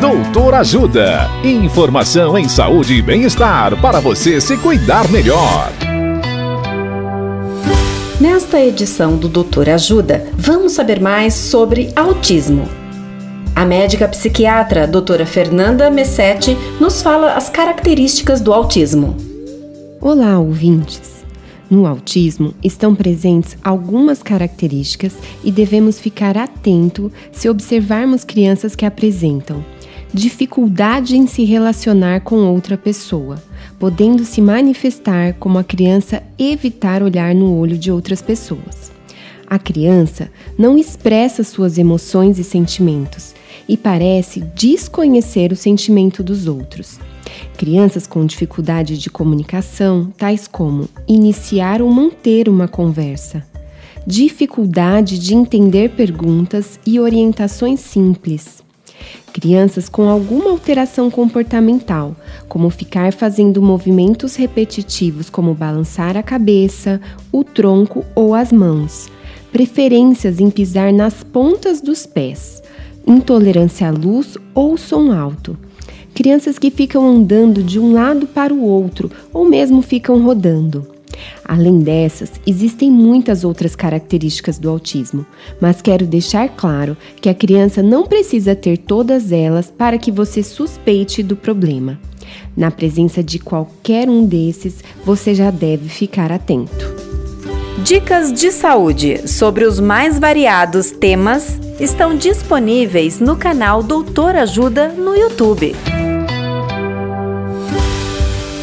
Doutor Ajuda. Informação em saúde e bem-estar para você se cuidar melhor. Nesta edição do Doutor Ajuda, vamos saber mais sobre autismo. A médica psiquiatra doutora Fernanda Messetti nos fala as características do autismo. Olá, ouvintes! No autismo estão presentes algumas características e devemos ficar atento se observarmos crianças que apresentam dificuldade em se relacionar com outra pessoa, podendo se manifestar como a criança evitar olhar no olho de outras pessoas. A criança não expressa suas emoções e sentimentos e parece desconhecer o sentimento dos outros. Crianças com dificuldade de comunicação, tais como iniciar ou manter uma conversa, dificuldade de entender perguntas e orientações simples. Crianças com alguma alteração comportamental, como ficar fazendo movimentos repetitivos, como balançar a cabeça, o tronco ou as mãos. Preferências em pisar nas pontas dos pés. Intolerância à luz ou som alto crianças que ficam andando de um lado para o outro ou mesmo ficam rodando. Além dessas, existem muitas outras características do autismo, mas quero deixar claro que a criança não precisa ter todas elas para que você suspeite do problema. Na presença de qualquer um desses, você já deve ficar atento. Dicas de saúde sobre os mais variados temas estão disponíveis no canal Doutor Ajuda no YouTube.